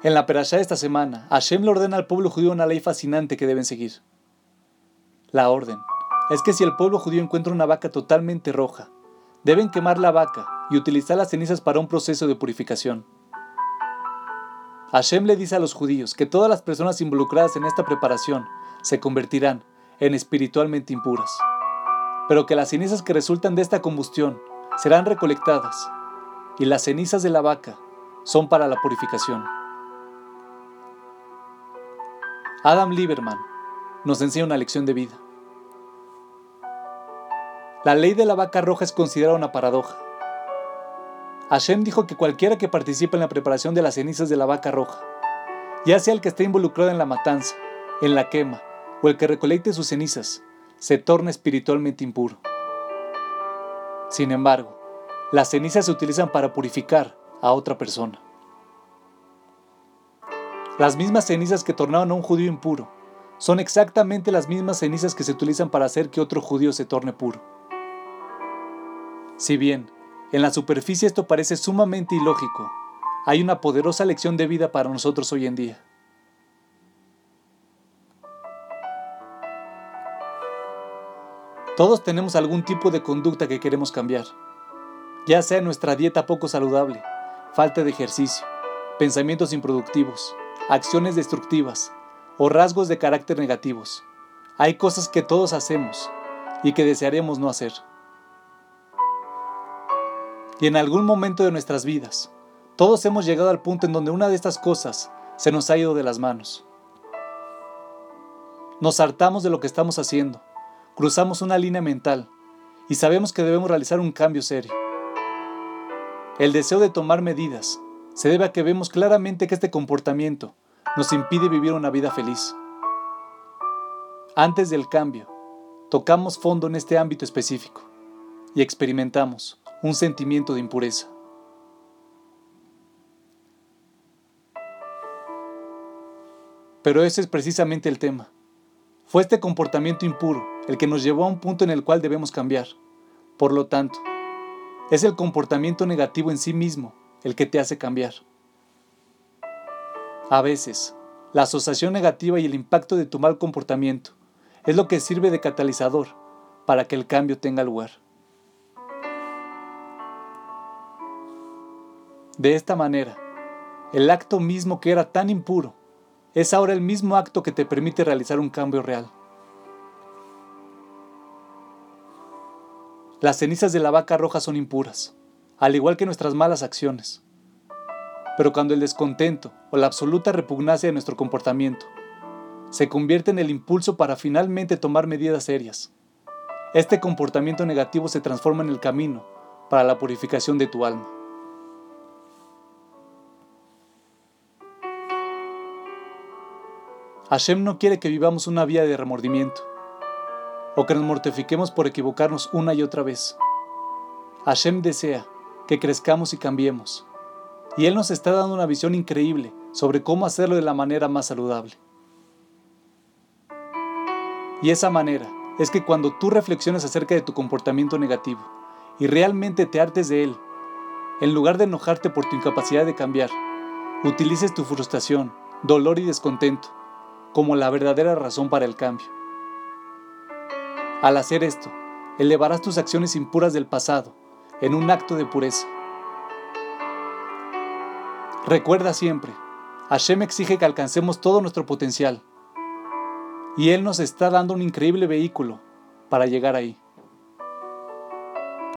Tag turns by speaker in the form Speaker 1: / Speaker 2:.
Speaker 1: En la perashá de esta semana, Hashem le ordena al pueblo judío una ley fascinante que deben seguir. La orden es que si el pueblo judío encuentra una vaca totalmente roja, deben quemar la vaca y utilizar las cenizas para un proceso de purificación. Hashem le dice a los judíos que todas las personas involucradas en esta preparación se convertirán en espiritualmente impuras, pero que las cenizas que resultan de esta combustión serán recolectadas y las cenizas de la vaca son para la purificación. Adam Lieberman nos enseña una lección de vida. La ley de la vaca roja es considerada una paradoja. Hashem dijo que cualquiera que participe en la preparación de las cenizas de la vaca roja, ya sea el que esté involucrado en la matanza, en la quema o el que recolecte sus cenizas, se torna espiritualmente impuro. Sin embargo, las cenizas se utilizan para purificar a otra persona. Las mismas cenizas que tornaron a un judío impuro son exactamente las mismas cenizas que se utilizan para hacer que otro judío se torne puro. Si bien, en la superficie esto parece sumamente ilógico, hay una poderosa lección de vida para nosotros hoy en día. Todos tenemos algún tipo de conducta que queremos cambiar, ya sea nuestra dieta poco saludable, falta de ejercicio, pensamientos improductivos, acciones destructivas o rasgos de carácter negativos. Hay cosas que todos hacemos y que desearemos no hacer. Y en algún momento de nuestras vidas, todos hemos llegado al punto en donde una de estas cosas se nos ha ido de las manos. Nos hartamos de lo que estamos haciendo, cruzamos una línea mental y sabemos que debemos realizar un cambio serio. El deseo de tomar medidas se debe a que vemos claramente que este comportamiento nos impide vivir una vida feliz. Antes del cambio, tocamos fondo en este ámbito específico y experimentamos un sentimiento de impureza. Pero ese es precisamente el tema. Fue este comportamiento impuro el que nos llevó a un punto en el cual debemos cambiar. Por lo tanto, es el comportamiento negativo en sí mismo el que te hace cambiar. A veces, la asociación negativa y el impacto de tu mal comportamiento es lo que sirve de catalizador para que el cambio tenga lugar. De esta manera, el acto mismo que era tan impuro es ahora el mismo acto que te permite realizar un cambio real. Las cenizas de la vaca roja son impuras, al igual que nuestras malas acciones. Pero cuando el descontento o la absoluta repugnancia de nuestro comportamiento se convierte en el impulso para finalmente tomar medidas serias, este comportamiento negativo se transforma en el camino para la purificación de tu alma. Hashem no quiere que vivamos una vida de remordimiento o que nos mortifiquemos por equivocarnos una y otra vez. Hashem desea que crezcamos y cambiemos y Él nos está dando una visión increíble sobre cómo hacerlo de la manera más saludable. Y esa manera es que cuando tú reflexiones acerca de tu comportamiento negativo y realmente te hartes de él, en lugar de enojarte por tu incapacidad de cambiar, utilices tu frustración, dolor y descontento como la verdadera razón para el cambio. Al hacer esto, elevarás tus acciones impuras del pasado en un acto de pureza Recuerda siempre, Hashem exige que alcancemos todo nuestro potencial y Él nos está dando un increíble vehículo para llegar ahí.